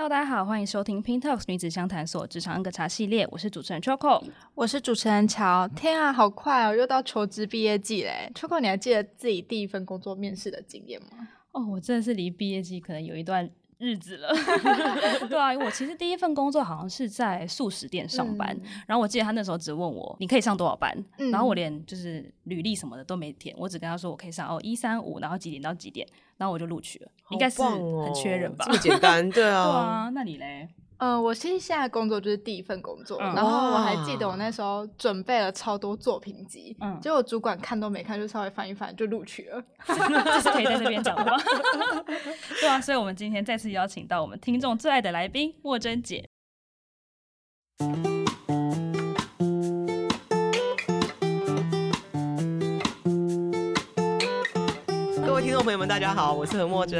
Hello，大家好，欢迎收听 Talks 女子相谈所职场 N 个茶系列，我是主持人 Choco，我是主持人乔。天啊，好快哦，又到求职毕业季嘞！Choco，你还记得自己第一份工作面试的经验吗？哦，我真的是离毕业季可能有一段日子了。对啊，我其实第一份工作好像是在素食店上班，嗯、然后我记得他那时候只问我你可以上多少班，嗯、然后我连就是履历什么的都没填，我只跟他说我可以上哦一三五，1, 3, 5, 然后几点到几点。然后我就录取了，哦、应该是很缺人吧？这么简单，对啊。对啊，那你嘞？呃，我其实现在工作就是第一份工作，嗯、然后我还记得我那时候准备了超多作品集，嗯，结果主管看都没看，就稍微翻一翻就录取了。这是可以在这边讲的吗？对啊，所以我们今天再次邀请到我们听众最爱的来宾莫真姐。听众朋友们，大家好，我是何墨珍。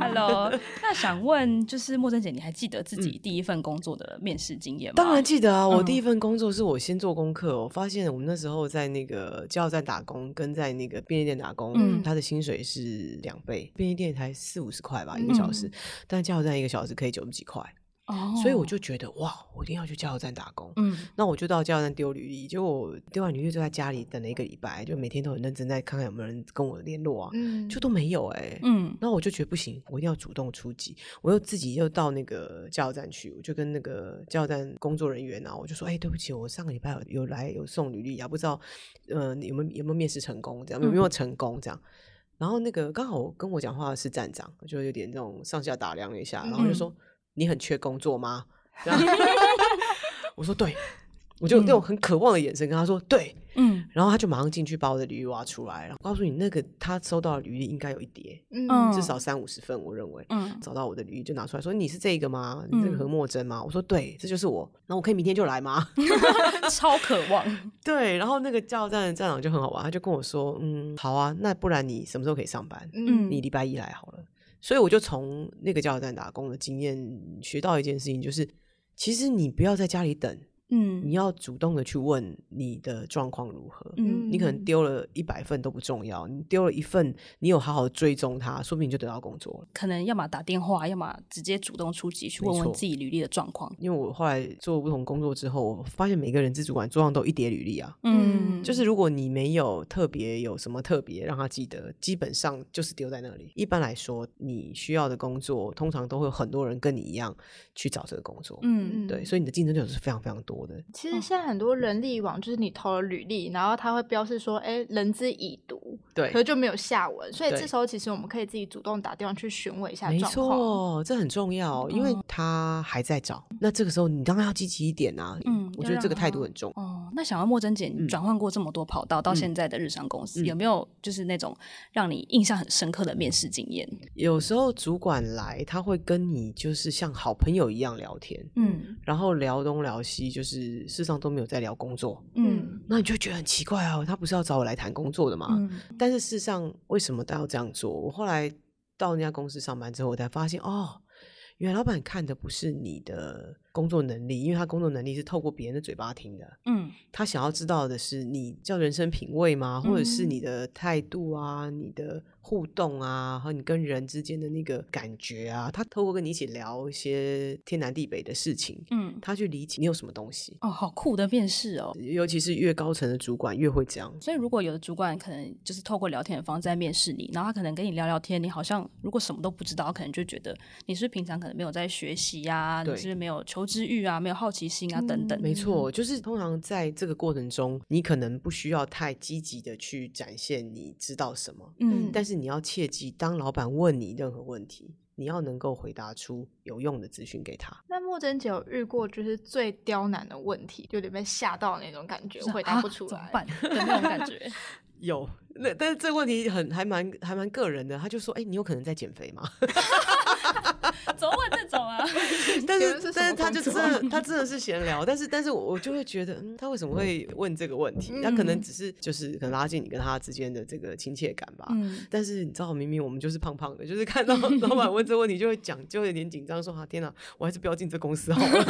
Hello，那想问，就是墨珍姐，你还记得自己第一份工作的面试经验吗？当然记得啊，我第一份工作是我先做功课，我发现我们那时候在那个加油站打工，跟在那个便利店打工，嗯，他的薪水是两倍，便利店才四五十块吧一个小时，嗯、但加油站一个小时可以九十几块。Oh. 所以我就觉得哇，我一定要去加油站打工。嗯，那我就到加油站丢履历，结果我丢完履历就在家里等了一个礼拜，就每天都很认真在看看有没有人跟我联络啊，嗯，就都没有哎、欸，嗯，那我就觉得不行，我一定要主动出击，我又自己又到那个加油站去，我就跟那个加油站工作人员啊，我就说，哎、欸，对不起，我上个礼拜有有来有送履历啊，不知道呃有没有有没有面试成功这样，有没有成功这样，嗯、然后那个刚好跟我讲话的是站长，就有点那种上下打量了一下，然后就说。嗯你很缺工作吗？我说对，我就用很渴望的眼神跟他说对，嗯，然后他就马上进去把我的履历挖出来，然后告诉你那个他收到的履历应该有一叠，嗯，至少三五十份，我认为，嗯，找到我的履历就拿出来说你是这个吗？你这个何墨真吗？我说对，这就是我，那我可以明天就来吗？超渴望，对，然后那个加油站的站长就很好玩，他就跟我说，嗯，好啊，那不然你什么时候可以上班？嗯，你礼拜一来好了。所以我就从那个加油站打工的经验学到一件事情，就是其实你不要在家里等。嗯，你要主动的去问你的状况如何。嗯，你可能丢了一百份都不重要，你丢了一份，你有好好追踪它，说不定就得到工作了。可能要么打电话，要么直接主动出击去问问自己履历的状况。因为我后来做不同工作之后，我发现每个人资主管桌上都一叠履历啊。嗯，就是如果你没有特别有什么特别让他记得，基本上就是丢在那里。一般来说，你需要的工作通常都会有很多人跟你一样去找这个工作。嗯，对，所以你的竞争对手是非常非常多。其实现在很多人力网就是你投了履历，然后他会标示说，哎，人资已读，对，可是就没有下文，所以这时候其实我们可以自己主动打电话去询问一下状况。没错，这很重要，因为他还在找，那这个时候你当然要积极一点啊。嗯，我觉得这个态度很重。哦，那想要莫真姐，你转换过这么多跑道，到现在的日商公司，有没有就是那种让你印象很深刻的面试经验？有时候主管来，他会跟你就是像好朋友一样聊天，嗯，然后聊东聊西，就是。是，事实上都没有在聊工作，嗯，那你就觉得很奇怪啊，他不是要找我来谈工作的吗？嗯，但是事实上，为什么他要这样做？我后来到那家公司上班之后，我才发现，哦，原来老板看的不是你的工作能力，因为他工作能力是透过别人的嘴巴听的，嗯，他想要知道的是你叫人生品味吗？或者是你的态度啊，你的。互动啊，和你跟人之间的那个感觉啊，他透过跟你一起聊一些天南地北的事情，嗯，他去理解你有什么东西。哦，好酷的面试哦！尤其是越高层的主管越会这样。所以，如果有的主管可能就是透过聊天的方式在面试你，然后他可能跟你聊聊天，你好像如果什么都不知道，可能就觉得你是不是平常可能没有在学习呀、啊，你是不是没有求知欲啊，没有好奇心啊、嗯、等等。没错，就是通常在这个过程中，你可能不需要太积极的去展现你知道什么，嗯，但是。你要切记，当老板问你任何问题，你要能够回答出有用的资讯给他。那莫真姐有遇过就是最刁难的问题，就有点被吓到那种感觉，回答不出来，啊、怎么办的那种感觉？有，那但是这个问题很还蛮还蛮个人的。他就说：“哎、欸，你有可能在减肥吗？” 怎么问这种啊？但是但是他就真的他真的是闲聊，但是但是我就会觉得，嗯，他为什么会问这个问题？他可能只是就是可能拉近你跟他之间的这个亲切感吧。嗯，但是你知道，明明我们就是胖胖的，就是看到 老板问这个问题就会讲，就会有点紧张，说啊天哪，我还是不要进这公司好了。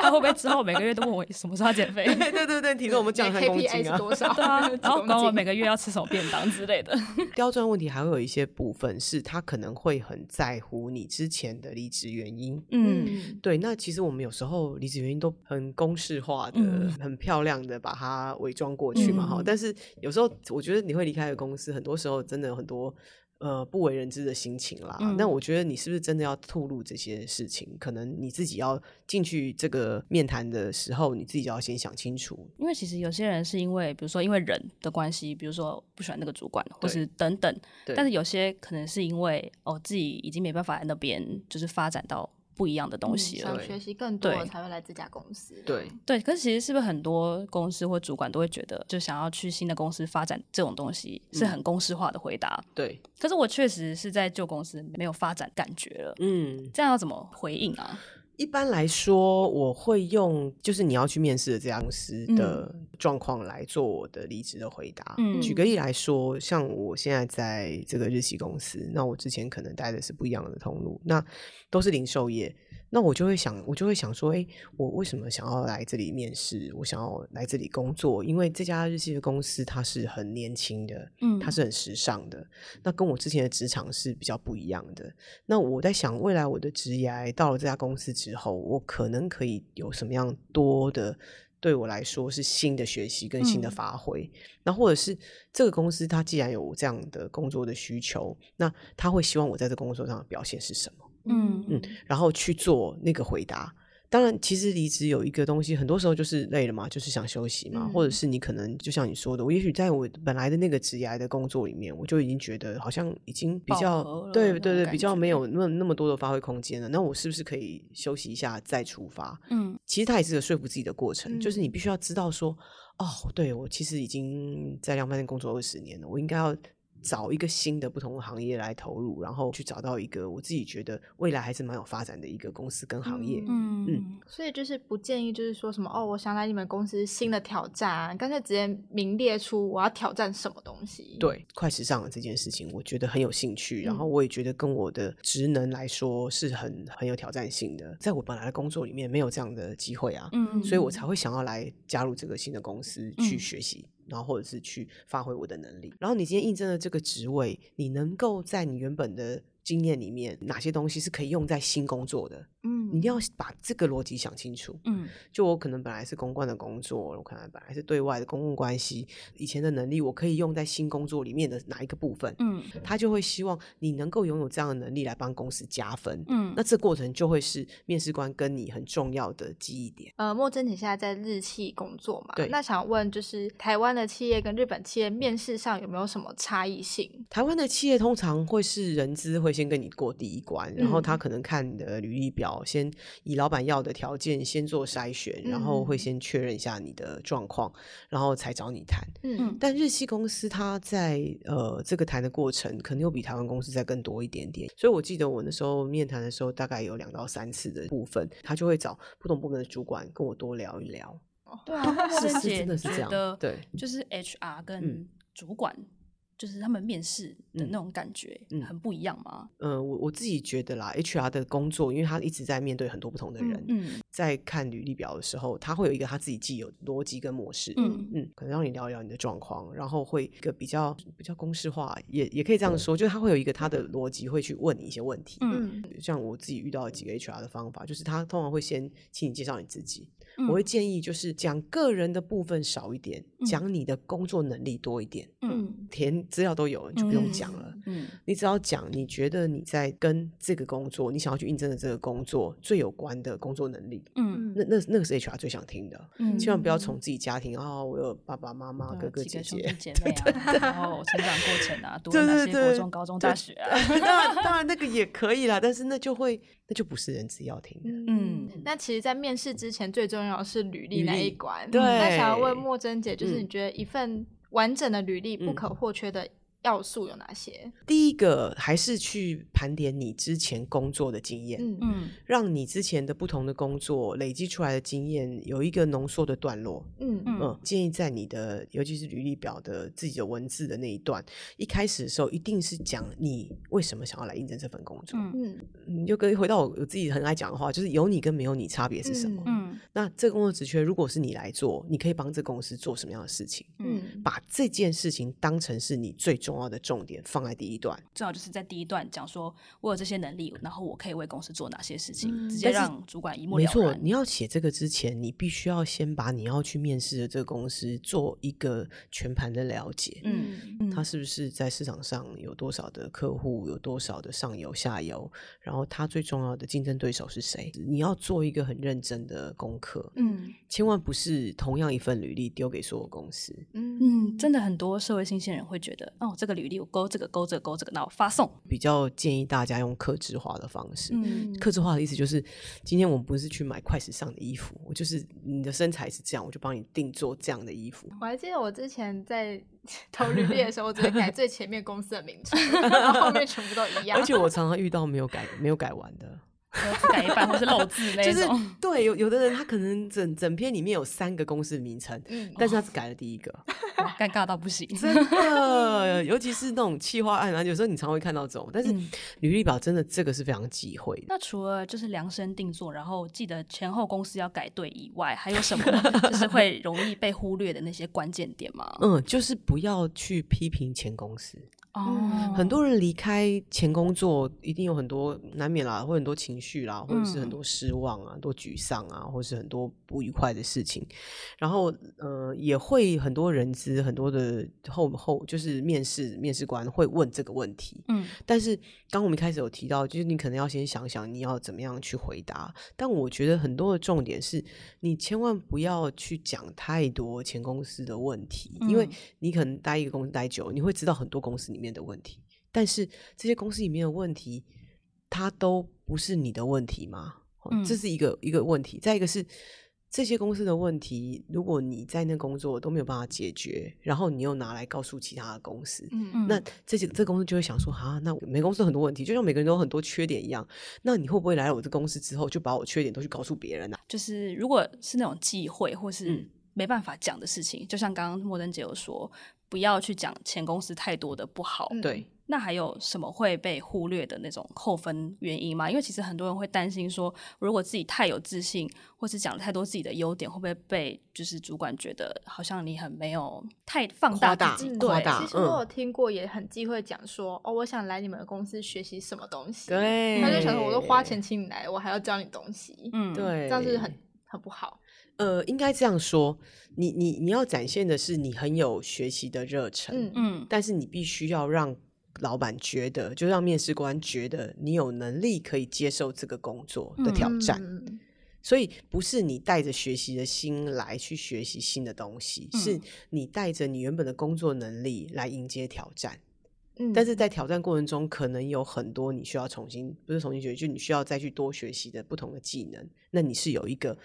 他会不会之后每个月都问我什么时候要减肥？对对对，体重我们降三公斤啊，多少？对啊，然后管我每个月要吃什么便当之类的。刁钻问题还会有一些部分是他可能会很在乎你之前的离职原因。嗯，对。那其实我们有时候离职原因都很公式化的、嗯、很漂亮的把它伪装过去嘛，哈、嗯。但是有时候我觉得你会离开一个公司，很多时候真的有很多。呃，不为人知的心情啦。那、嗯、我觉得你是不是真的要吐露这些事情？可能你自己要进去这个面谈的时候，你自己就要先想清楚。因为其实有些人是因为，比如说因为人的关系，比如说不喜欢那个主管，或是等等。但是有些可能是因为哦，自己已经没办法在那边就是发展到。不一样的东西了，想学习更多才会来这家公司。对对，可是其实是不是很多公司或主管都会觉得，就想要去新的公司发展这种东西是很公式化的回答。对，可是我确实是在旧公司没有发展感觉了。嗯，这样要怎么回应啊？一般来说，我会用就是你要去面试的这家公司的状况来做我的离职的回答。嗯，举个例来说，像我现在在这个日系公司，那我之前可能待的是不一样的通路，那都是零售业。那我就会想，我就会想说，哎，我为什么想要来这里面试？我想要来这里工作，因为这家日系的公司它是很年轻的，嗯，它是很时尚的。那跟我之前的职场是比较不一样的。那我在想，未来我的职业到了这家公司之后，我可能可以有什么样多的，对我来说是新的学习跟新的发挥。嗯，那或者是这个公司它既然有这样的工作的需求，那他会希望我在这工作上的表现是什么？嗯嗯，然后去做那个回答。当然，其实离职有一个东西，很多时候就是累了嘛，就是想休息嘛，嗯、或者是你可能就像你说的，我也许在我本来的那个职涯的工作里面，我就已经觉得好像已经比较对对对，比较没有那么那么多的发挥空间了。那我是不是可以休息一下再出发？嗯，其实它也是个说服自己的过程，嗯、就是你必须要知道说，哦，对，我其实已经在量贩店工作二十年了，我应该要。找一个新的不同的行业来投入，然后去找到一个我自己觉得未来还是蛮有发展的一个公司跟行业。嗯嗯，所以就是不建议，就是说什么哦，我想来你们公司新的挑战，干脆直接明列出我要挑战什么东西。对，快时尚的这件事情，我觉得很有兴趣，然后我也觉得跟我的职能来说是很很有挑战性的，在我本来的工作里面没有这样的机会啊，嗯，所以我才会想要来加入这个新的公司去学习。然后或者是去发挥我的能力，然后你今天应征的这个职位，你能够在你原本的经验里面，哪些东西是可以用在新工作的？嗯，你一定要把这个逻辑想清楚。嗯，就我可能本来是公关的工作，我可能本来是对外的公共关系，以前的能力我可以用在新工作里面的哪一个部分？嗯，他就会希望你能够拥有这样的能力来帮公司加分。嗯，那这过程就会是面试官跟你很重要的记忆点。呃，莫真，你现在在日企工作嘛？对。那想问，就是台湾的企业跟日本企业面试上有没有什么差异性？台湾的企业通常会是人资会先跟你过第一关，然后他可能看你的履历表先。以老板要的条件先做筛选，然后会先确认一下你的状况，嗯、然后才找你谈。嗯，但日系公司他在呃这个谈的过程，可能又比台湾公司再更多一点点。所以我记得我那时候面谈的时候，大概有两到三次的部分，他就会找不同部门的主管跟我多聊一聊。对啊，是是真的是这样。对，就是 HR 跟主管。嗯就是他们面试的那种感觉，很不一样吗？嗯，呃、我我自己觉得啦，HR 的工作，因为他一直在面对很多不同的人，嗯，在看履历表的时候，他会有一个他自己既有逻辑跟模式，嗯。嗯，可能让你聊一聊你的状况，然后会一个比较比较公式化，也也可以这样说，就是他会有一个他的逻辑，会去问你一些问题，嗯，像我自己遇到的几个 HR 的方法，就是他通常会先请你介绍你自己。我会建议就是讲个人的部分少一点，讲你的工作能力多一点。嗯，填资料都有，你就不用讲了。嗯，你只要讲你觉得你在跟这个工作，你想要去应征的这个工作最有关的工作能力。嗯，那那那个是 HR 最想听的。嗯，千万不要从自己家庭啊，我有爸爸妈妈、哥哥姐姐、姐妹啊，然 后成长过程啊，读哪些国中、高中、大学啊。当然，当然那个也可以啦，但是那就会那就不是人资要听的。嗯，那其实，在面试之前最重要。的是履历那一关。对，那想要问莫珍姐，就是你觉得一份完整的履历不可或缺的要素有哪些？第一个还是去盘点你之前工作的经验，嗯。嗯，让你之前的不同的工作累积出来的经验有一个浓缩的段落，嗯。嗯，建议在你的尤其是履历表的自己的文字的那一段，一开始的时候一定是讲你为什么想要来应征这份工作，嗯。嗯，你就跟回到我我自己很爱讲的话，就是有你跟没有你差别是什么？嗯，那这个工作职缺如果是你来做，你可以帮这公司做什么样的事情？嗯，把这件事情当成是你最重要的重点放在第一段，最好就是在第一段讲说我有这些能力，然后我可以为公司做哪些事情，嗯、直接让主管一目了然。没错，你要写这个之前，你必须要先把你要去面试的这个公司做一个全盘的了解。嗯，他是不是在市场上有多少的客户，有多少的上游、下游，然后他最重要的竞争对手是谁？你要做一个很认真的功课。嗯，千万不是同样一份履历丢给所有公司。嗯嗯，真的很多社会新鲜人会觉得，哦，这个履历我勾这个勾这个勾这个，那我发送。比较建议大家用克制化的方式。嗯，克制化的意思就是，今天我们不是去买快时尚的衣服，我就是你的身材是这样，我就帮你定做这样的衣服。我还记得我之前在 投履历的时候，我只会改最前面公司的名称，然后后面全部都一样。而且我常常遇到没有改、没有改完的。只改一半，或是漏字那种。就是对，有有的人他可能整整篇里面有三个公司的名称，嗯，但是他只改了第一个，尴尬到不行。真的，尤其是那种企划案啊，有时候你常会看到这种。但是履历表真的这个是非常忌讳的。那除了就是量身定做，然后记得前后公司要改对以外，还有什么就是会容易被忽略的那些关键点吗？嗯，就是不要去批评前公司。哦，很多人离开前工作，一定有很多难免啦，会很多情绪啦，或者是很多失望啊，很多沮丧啊，或是很多不愉快的事情。然后，呃，也会很多人资，很多的后后就是面试面试官会问这个问题。嗯，但是刚我们一开始有提到，就是你可能要先想想你要怎么样去回答。但我觉得很多的重点是你千万不要去讲太多前公司的问题，因为你可能待一个公司待久，你会知道很多公司里面的问题，但是这些公司里面的问题，它都不是你的问题吗？嗯、这是一个一个问题。再一个是这些公司的问题，如果你在那工作都没有办法解决，然后你又拿来告诉其他的公司，嗯嗯，那这些这公司就会想说啊，那每公司很多问题，就像每个人都有很多缺点一样，那你会不会来了我这公司之后，就把我缺点都去告诉别人呢、啊？就是如果是那种忌讳或是没办法讲的事情，嗯、就像刚刚莫登姐有说。不要去讲前公司太多的不好，对。那还有什么会被忽略的那种扣分原因吗？因为其实很多人会担心说，如果自己太有自信，或是讲了太多自己的优点，会不会被就是主管觉得好像你很没有太放大自己？夸大，对，大其实我有听过，也很忌讳讲说，哦，我想来你们的公司学习什么东西。对，他就想说，我都花钱请你来，我还要教你东西。嗯，对，这样是很很不好。呃，应该这样说，你你你要展现的是你很有学习的热忱，嗯嗯，但是你必须要让老板觉得，就让面试官觉得你有能力可以接受这个工作的挑战，嗯、所以不是你带着学习的心来去学习新的东西，嗯、是你带着你原本的工作能力来迎接挑战，嗯，但是在挑战过程中，可能有很多你需要重新，不是重新学习，就你需要再去多学习的不同的技能，那你是有一个。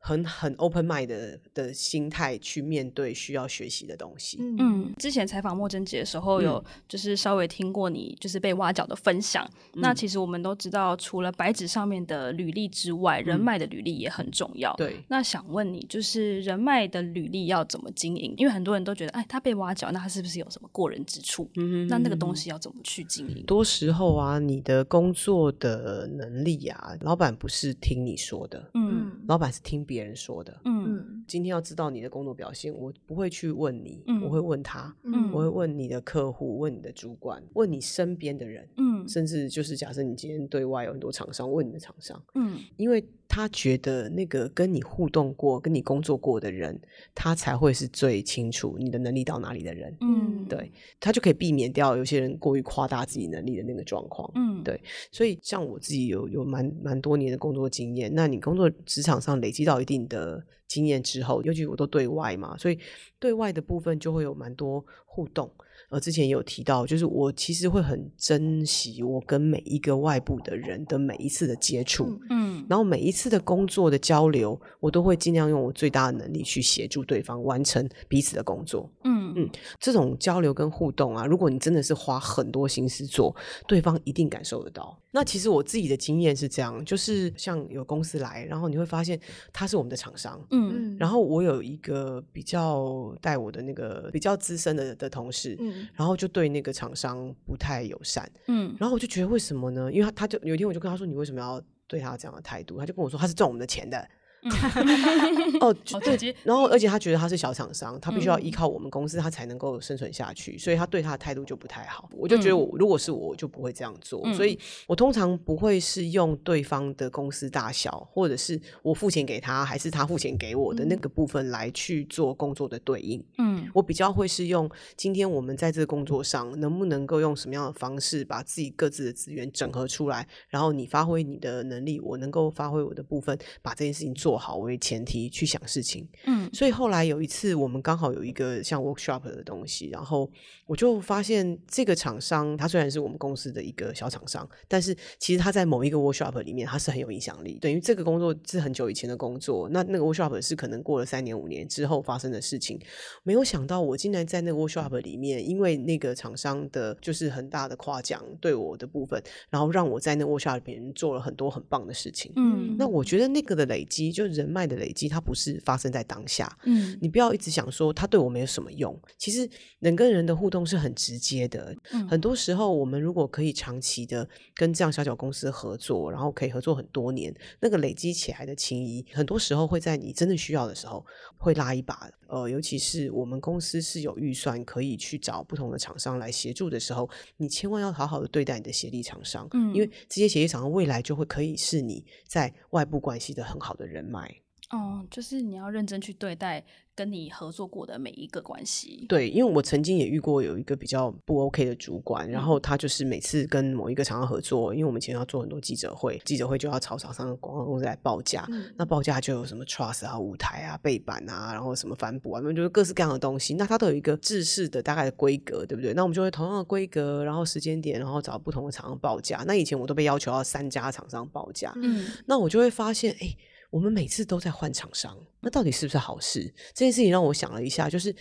很很 open mind 的的心态去面对需要学习的东西。嗯，之前采访莫真姐的时候，有就是稍微听过你就是被挖角的分享。嗯、那其实我们都知道，除了白纸上面的履历之外，嗯、人脉的履历也很重要。对。那想问你，就是人脉的履历要怎么经营？因为很多人都觉得，哎，他被挖角，那他是不是有什么过人之处？嗯哼。那那个东西要怎么去经营？多时候啊，你的工作的能力啊，老板不是听你说的，嗯，老板是听。别人说的，嗯，今天要知道你的工作表现，我不会去问你，嗯、我会问他，嗯，我会问你的客户，问你的主管，问你身边的人，嗯，甚至就是假设你今天对外有很多厂商，问你的厂商，嗯，因为。他觉得那个跟你互动过、跟你工作过的人，他才会是最清楚你的能力到哪里的人。嗯，对，他就可以避免掉有些人过于夸大自己能力的那个状况。嗯，对，所以像我自己有有蛮蛮多年的工作经验，那你工作职场上累积到一定的经验之后，尤其我都对外嘛，所以对外的部分就会有蛮多互动。呃，之前也有提到，就是我其实会很珍惜我跟每一个外部的人的每一次的接触，嗯，然后每一次的工作的交流，我都会尽量用我最大的能力去协助对方完成彼此的工作，嗯嗯嗯，这种交流跟互动啊，如果你真的是花很多心思做，对方一定感受得到。那其实我自己的经验是这样，就是像有公司来，然后你会发现他是我们的厂商，嗯嗯，然后我有一个比较带我的那个比较资深的的同事，嗯，然后就对那个厂商不太友善，嗯，然后我就觉得为什么呢？因为他他就有一天我就跟他说，你为什么要对他这样的态度？他就跟我说，他是赚我们的钱的。哦，对，然后而且他觉得他是小厂商，他必须要依靠我们公司，他才能够生存下去，所以他对他的态度就不太好。我就觉得我，如果是我，我就不会这样做。嗯、所以我通常不会是用对方的公司大小，或者是我付钱给他，还是他付钱给我的那个部分来去做工作的对应。嗯，我比较会是用今天我们在这个工作上能不能够用什么样的方式把自己各自的资源整合出来，然后你发挥你的能力，我能够发挥我的部分，把这件事情做。做好为前提去想事情，嗯，所以后来有一次我们刚好有一个像 workshop 的东西，然后我就发现这个厂商，他虽然是我们公司的一个小厂商，但是其实他在某一个 workshop 里面，他是很有影响力。等于这个工作是很久以前的工作，那那个 workshop 是可能过了三年五年之后发生的事情。没有想到我竟然在那个 workshop 里面，因为那个厂商的就是很大的夸奖对我的部分，然后让我在那个 workshop 里面做了很多很棒的事情。嗯，那我觉得那个的累积。就人脉的累积，它不是发生在当下。嗯，你不要一直想说他对我没有什么用。其实人跟人的互动是很直接的。嗯，很多时候我们如果可以长期的跟这样小小公司合作，然后可以合作很多年，那个累积起来的情谊，很多时候会在你真的需要的时候会拉一把。呃，尤其是我们公司是有预算可以去找不同的厂商来协助的时候，你千万要好好的对待你的协力厂商。嗯，因为这些协力厂商未来就会可以是你在外部关系的很好的人脉。哦，就是你要认真去对待跟你合作过的每一个关系。对，因为我曾经也遇过有一个比较不 OK 的主管，嗯、然后他就是每次跟某一个厂商合作，因为我们以前要做很多记者会，记者会就要找厂商的广告公司来报价，嗯、那报价就有什么 trust 啊、舞台啊、背板啊，然后什么帆布啊，那就是各式各样的东西，那它都有一个制式的大概的规格，对不对？那我们就会同样的规格，然后时间点，然后找不同的厂商报价。那以前我都被要求要三家厂商报价，嗯，那我就会发现，哎。我们每次都在换厂商，那到底是不是好事？这件事情让我想了一下，就是。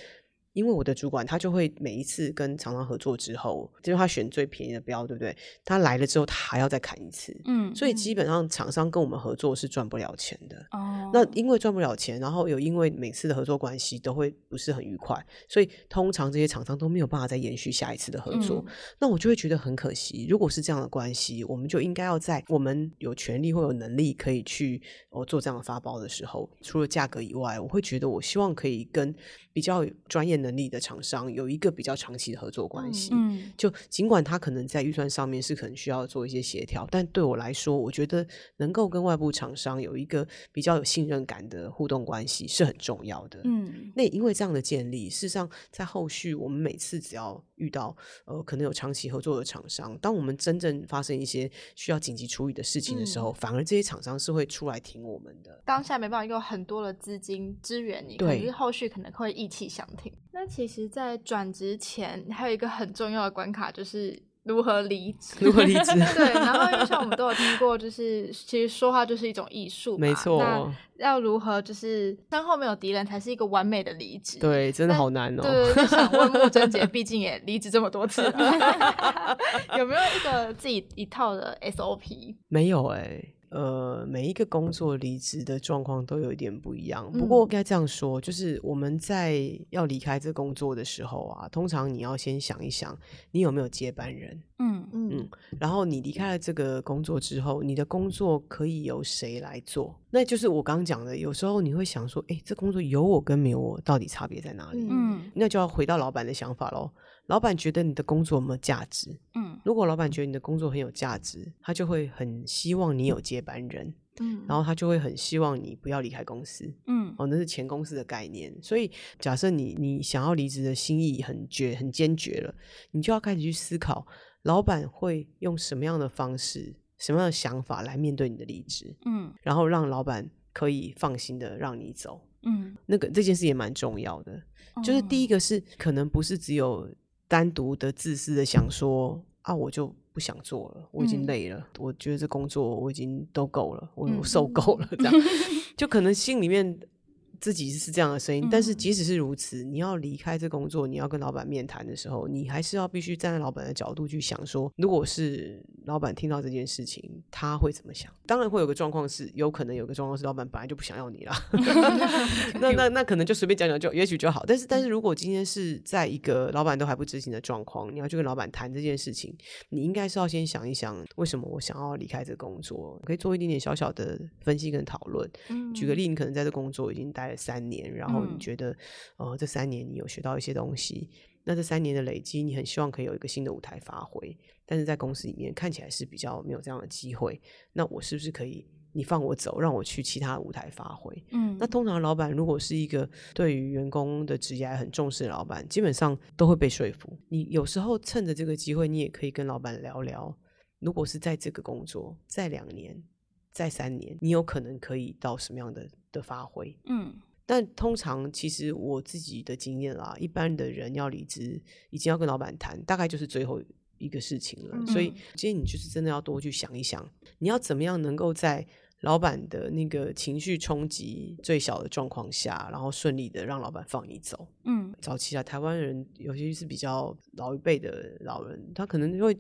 因为我的主管他就会每一次跟厂商合作之后，就是他选最便宜的标，对不对？他来了之后，他还要再砍一次，嗯，所以基本上厂商跟我们合作是赚不了钱的。哦，那因为赚不了钱，然后有因为每次的合作关系都会不是很愉快，所以通常这些厂商都没有办法再延续下一次的合作。嗯，那我就会觉得很可惜。如果是这样的关系，我们就应该要在我们有权利或有能力可以去哦做这样的发包的时候，除了价格以外，我会觉得我希望可以跟比较专业能力的厂商有一个比较长期的合作关系，嗯，就尽管他可能在预算上面是可能需要做一些协调，但对我来说，我觉得能够跟外部厂商有一个比较有信任感的互动关系是很重要的，嗯，那因为这样的建立，事实上在后续我们每次只要遇到呃可能有长期合作的厂商，当我们真正发生一些需要紧急处理的事情的时候，嗯，反而这些厂商是会出来挺我们的。当下没办法用很多的资金支援你，对，可是后续可能会一起相挺。那其实，在转职前还有一个很重要的关卡，就是如何离职。如何离职？对。然后，就像我们都有听过，就是其实说话就是一种艺术。没错。那要如何就是身后没有敌人，才是一个完美的离职？对，真的好难哦。对，就想问木真姐，毕竟也离职这么多次了，有没有一个自己一套的 SOP？没有哎、欸。呃，每一个工作离职的状况都有一点不一样。不过应该这样说，就是我们在要离开这工作的时候啊，通常你要先想一想，你有没有接班人。嗯嗯嗯。然后你离开了这个工作之后，你的工作可以由谁来做？那就是我刚刚讲的，有时候你会想说，哎，这工作有我跟没有我，到底差别在哪里？嗯，那就要回到老板的想法喽。老板觉得你的工作有没有价值？嗯，如果老板觉得你的工作很有价值，他就会很希望你有接班人。嗯，然后他就会很希望你不要离开公司。嗯，哦，那是前公司的概念。所以假设你你想要离职的心意很决很坚决了，你就要开始去思考，老板会用什么样的方式、什么样的想法来面对你的离职。嗯，然后让老板可以放心的让你走。嗯，那个这件事也蛮重要的。就是第一个是可能不是只有。单独的自私的想说啊，我就不想做了，我已经累了，嗯、我觉得这工作我已经都够了，我我受。够了，这样。就可能心里面自己是这样的声音，但是即使是如此，你要离开这工作，你要跟老板面谈的时候，你还是要必须站在老板的角度去想说，如果是老板听到这件事情，他会怎么想？当然会有个状况是，有可能有个状况是老板本来就不想要你了，那 那那可能就随便讲讲就也许就好。但是但是如果今天是在一个老板都还不知情的状况，你要去跟老板谈这件事情，你应该是要先想一想，为什么我想要离开这个工作，可以做一点点小小的分析跟讨论。举个例，你可能在这工作已经待。三年，然后你觉得，嗯、呃，这三年你有学到一些东西，那这三年的累积，你很希望可以有一个新的舞台发挥，但是在公司里面看起来是比较没有这样的机会，那我是不是可以，你放我走，让我去其他舞台发挥？嗯，那通常老板如果是一个对于员工的职业很重视的老板，基本上都会被说服。你有时候趁着这个机会，你也可以跟老板聊聊，如果是在这个工作，在两年。在三年，你有可能可以到什么样的的发挥？嗯，但通常其实我自己的经验啦，一般的人要离职，已经要跟老板谈，大概就是最后一个事情了。嗯、所以今天你就是真的要多去想一想，你要怎么样能够在老板的那个情绪冲击最小的状况下，然后顺利的让老板放你走。嗯，早期啊，台湾人尤其是比较老一辈的老人，他可能会。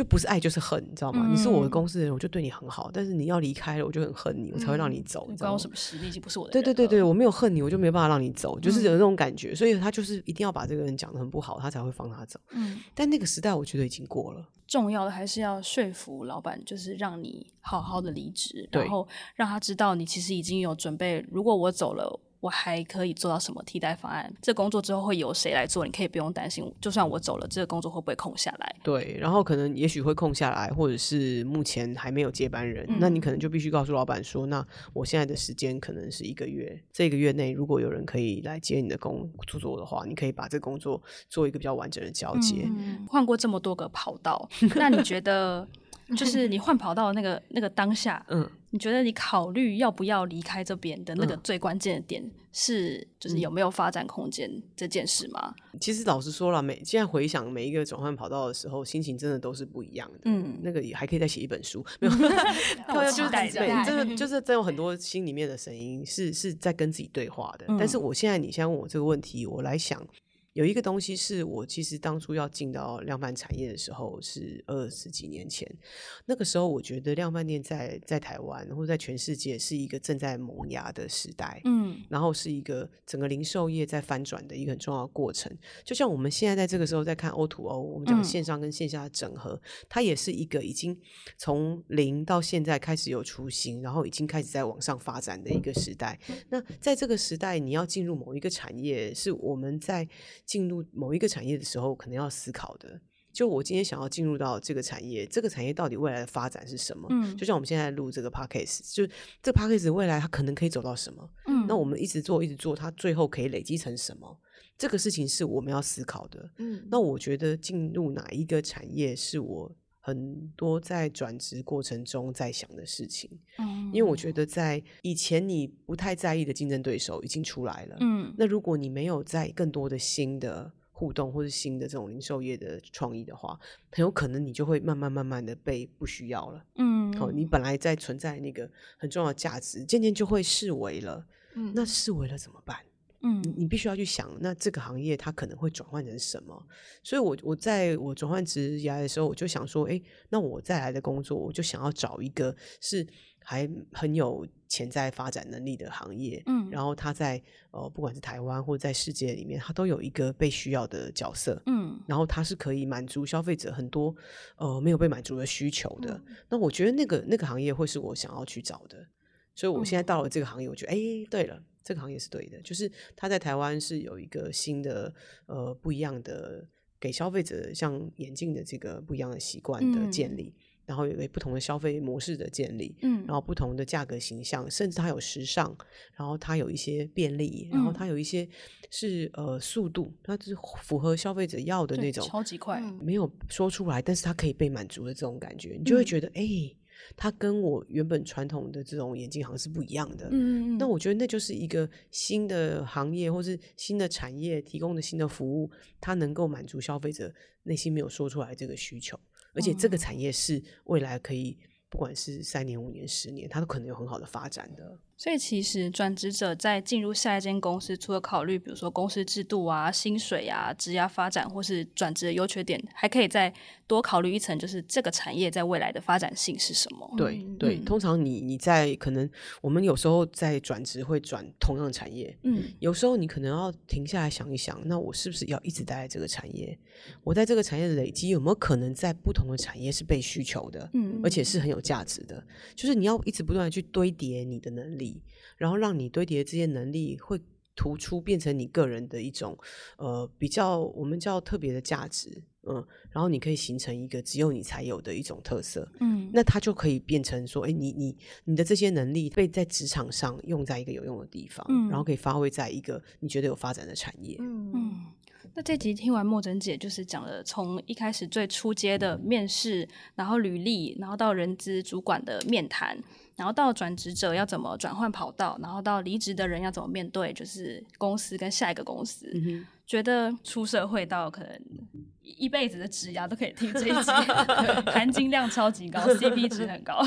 就不是爱就是恨，你知道吗？嗯、你是我的公司的人，我就对你很好。但是你要离开了，我就很恨你，我才会让你走。你关我什么事？你已经不是我的人。对对对对，我没有恨你，我就没有办法让你走，就是有那种感觉。嗯、所以他就是一定要把这个人讲得很不好，他才会放他走。嗯，但那个时代我觉得已经过了。重要的还是要说服老板，就是让你好好的离职，然后让他知道你其实已经有准备。如果我走了。我还可以做到什么替代方案？这工作之后会由谁来做？你可以不用担心，就算我走了，这个工作会不会空下来？对，然后可能也许会空下来，或者是目前还没有接班人，嗯、那你可能就必须告诉老板说，那我现在的时间可能是一个月，这个月内如果有人可以来接你的工作做的话，你可以把这个工作做一个比较完整的交接。嗯、换过这么多个跑道，那你觉得？就是你换跑道的那个那个当下，嗯，你觉得你考虑要不要离开这边的那个最关键的点是，就是有没有发展空间这件事吗？其实老实说了，每现在回想每一个转换跑道的时候，心情真的都是不一样的。嗯，那个也还可以再写一本书，没有，就是对真的 就是真有很多心里面的声音是是在跟自己对话的。但是我现在你现在问我这个问题，我来想。有一个东西是我其实当初要进到量贩产业的时候是二十几年前，那个时候我觉得量贩店在在台湾或者在全世界是一个正在萌芽的时代，嗯，然后是一个整个零售业在翻转的一个很重要的过程。就像我们现在在这个时候在看 O to O，我们讲线上跟线下的整合，嗯、它也是一个已经从零到现在开始有雏形，然后已经开始在往上发展的一个时代。那在这个时代，你要进入某一个产业，是我们在进入某一个产业的时候，可能要思考的，就我今天想要进入到这个产业，这个产业到底未来的发展是什么？嗯，就像我们现在录这个 podcast，就这个 podcast 未来它可能可以走到什么？嗯，那我们一直做，一直做，它最后可以累积成什么？这个事情是我们要思考的。嗯，那我觉得进入哪一个产业是我很多在转职过程中在想的事情。嗯，因为我觉得在以前你不太在意的竞争对手已经出来了。嗯，那如果你没有在更多的新的互动或者新的这种零售业的创意的话，很有可能你就会慢慢慢慢的被不需要了。嗯，哦，你本来在存在那个很重要的价值，渐渐就会视为了。嗯，那视为了怎么办？嗯，你必须要去想，那这个行业它可能会转换成什么？所以我，我我在我转换职涯的时候，我就想说，哎，那我再来的工作，我就想要找一个是还很有潜在发展能力的行业。嗯，然后它在呃，不管是台湾或者在世界里面，它都有一个被需要的角色。嗯，然后它是可以满足消费者很多呃没有被满足的需求的。嗯，那我觉得那个那个行业会是我想要去找的。所以，我现在到了这个行业，我觉得，哎，对了。这个行业是对的，就是他在台湾是有一个新的呃不一样的给消费者像眼镜的这个不一样的习惯的建立，嗯、然后有一个不同的消费模式的建立，嗯，然后不同的价格形象，甚至它有时尚，然后它有一些便利，然后它有一些是呃速度，它是符合消费者要的那种超级快，没有说出来，但是它可以被满足的这种感觉，你就会觉得哎。嗯它跟我原本传统的这种眼镜行是不一样的。嗯，那我觉得那就是一个新的行业，或是新的产业提供的新的服务，它能够满足消费者内心没有说出来这个需求，而且这个产业是未来可以不管是三年、五年、十年，它都可能有很好的发展的。所以其实转职者在进入下一间公司，除了考虑比如说公司制度啊、薪水啊、职业发展或是转职的优缺点，还可以再多考虑一层，就是这个产业在未来的发展性是什么？对对，嗯、通常你你在可能我们有时候在转职会转同样的产业，嗯，有时候你可能要停下来想一想，那我是不是要一直待在这个产业？我在这个产业的累积有没有可能在不同的产业是被需求的？嗯，而且是很有价值的，就是你要一直不断的去堆叠你的能力。然后让你堆叠的这些能力会突出，变成你个人的一种呃比较我们叫特别的价值，嗯，然后你可以形成一个只有你才有的一种特色，嗯，那它就可以变成说，哎，你你你的这些能力被在职场上用在一个有用的地方，嗯，然后可以发挥在一个你觉得有发展的产业，嗯。嗯那这集听完莫珍姐就是讲了从一开始最初阶的面试，然后履历，然后到人资主管的面谈，然后到转职者要怎么转换跑道，然后到离职的人要怎么面对，就是公司跟下一个公司。嗯觉得出社会到可能一辈子的职涯都可以听这一集，含金量超级高，CP 值很高。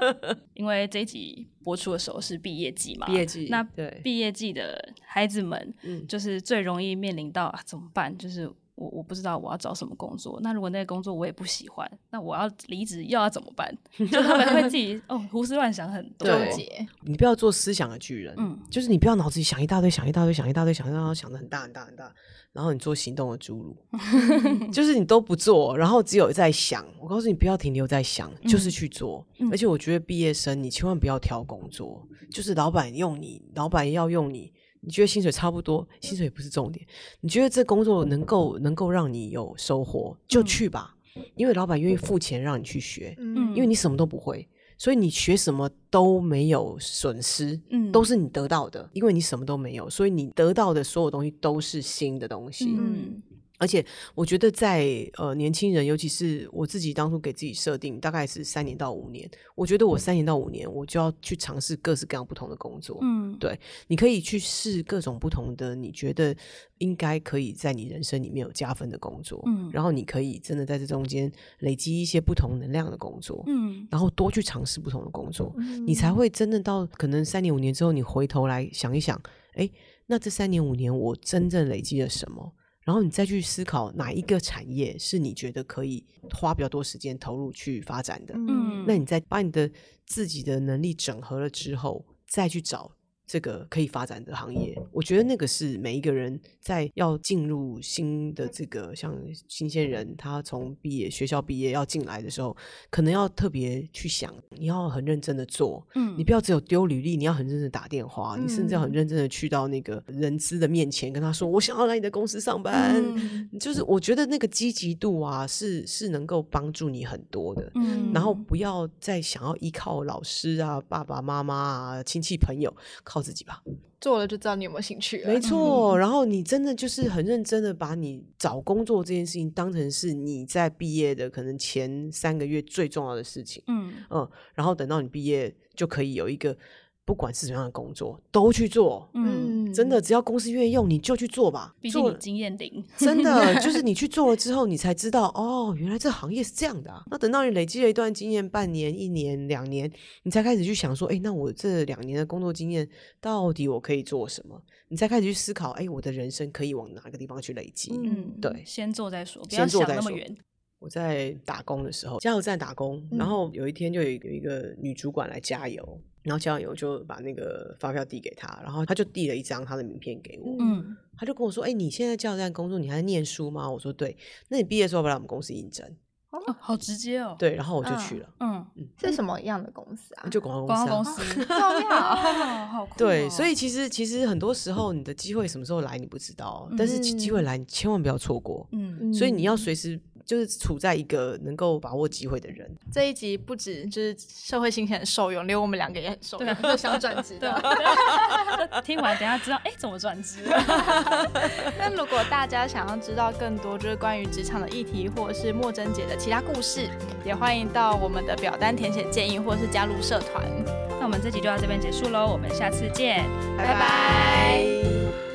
因为这一集播出的时候是毕业季嘛，毕业季，那毕业季的孩子们，就是最容易面临到啊怎么办？就是我我不知道我要找什么工作，那如果那个工作我也不喜欢，那我要离职又要怎么办？就他们会自己哦胡思乱想很多。对。你不要做思想的巨人，嗯，就是你不要脑子里想一大堆，想一大堆，想一大堆，想一大堆，想的很大很大很大。然后你做行动的侏儒，就是你都不做，然后只有在想。我告诉你，不要停留在想，就是去做。嗯、而且我觉得毕业生，你千万不要挑工作，就是老板用你，老板要用你，你觉得薪水差不多，薪水也不是重点。你觉得这工作能够能够让你有收获，就去吧，嗯、因为老板愿意付钱让你去学，嗯、因为你什么都不会。所以你学什么都没有损失，嗯，都是你得到的，因为你什么都没有，所以你得到的所有东西都是新的东西，嗯。而且我觉得在呃年轻人，尤其是我自己当初给自己设定大概是三年到五年，我觉得我三年到五年我就要去尝试各式各样不同的工作，嗯，对，你可以去试各种不同的你觉得应该可以在你人生里面有加分的工作，嗯，然后你可以真的在这中间累积一些不同能量的工作，嗯，然后多去尝试不同的工作，嗯，你才会真的到可能三年五年之后，你回头来想一想，哎，那这三年五年我真正累积了什么？然后你再去思考哪一个产业是你觉得可以花比较多时间投入去发展的，嗯，那你再把你的自己的能力整合了之后，再去找。这个可以发展的行业，我觉得那个是每一个人在要进入新的这个像新鲜人，他从毕业学校毕业要进来的时候，可能要特别去想，你要很认真的做，嗯，你不要只有丢履历，你要很认真的打电话，嗯，你甚至要很认真的去到那个人资的面前跟他说，我想要来你的公司上班，嗯，就是我觉得那个积极度啊，是是能够帮助你很多的，嗯，然后不要再想要依靠老师啊、爸爸妈妈啊、亲戚朋友。靠自己吧，做了就知道你有没有兴趣了。没 错，然后你真的就是很认真的把你找工作这件事情当成是你在毕业的可能前三个月最重要的事情。嗯嗯，然后等到你毕业就可以有一个。不管是什么样的工作，都去做。嗯，真的，只要公司愿意用，你就去做吧。毕竟你经验零，真的 就是你去做了之后，你才知道哦，原来这行业是这样的啊。那等到你累积了一段经验，半年、一年、两年，你才开始去想说，哎，那我这两年的工作经验到底我可以做什么？你才开始去思考，哎，我的人生可以往哪个地方去累积？嗯，对，先做再说，不要想那么远。我在打工的时候，加油站打工，然后有一天就有有一个女主管来加油。然后交完油就把那个发票递给他，然后他就递了一张他的名片给我，嗯，他就跟我说：“哎，你现在加油站工作，你还在念书吗？”我说：“对。”那你毕业的时候要不要来我们公司应征？哦，好直接哦。对，然后我就去了。嗯嗯，是什么样的公司啊？就广告公司。广告公司，好好酷。对，所以其实其实很多时候你的机会什么时候来你不知道，但是机会来你千万不要错过。嗯，所以你要随时。就是处在一个能够把握机会的人。这一集不止就是社会新鲜很受用，连我们两个也很受用，都想转职 的。听完等下知道，哎，怎么转职？那如果大家想要知道更多就是关于职场的议题，或者是莫真姐的其他故事，也欢迎到我们的表单填写建议，或者是加入社团。那我们这集就到这边结束喽，我们下次见，拜拜。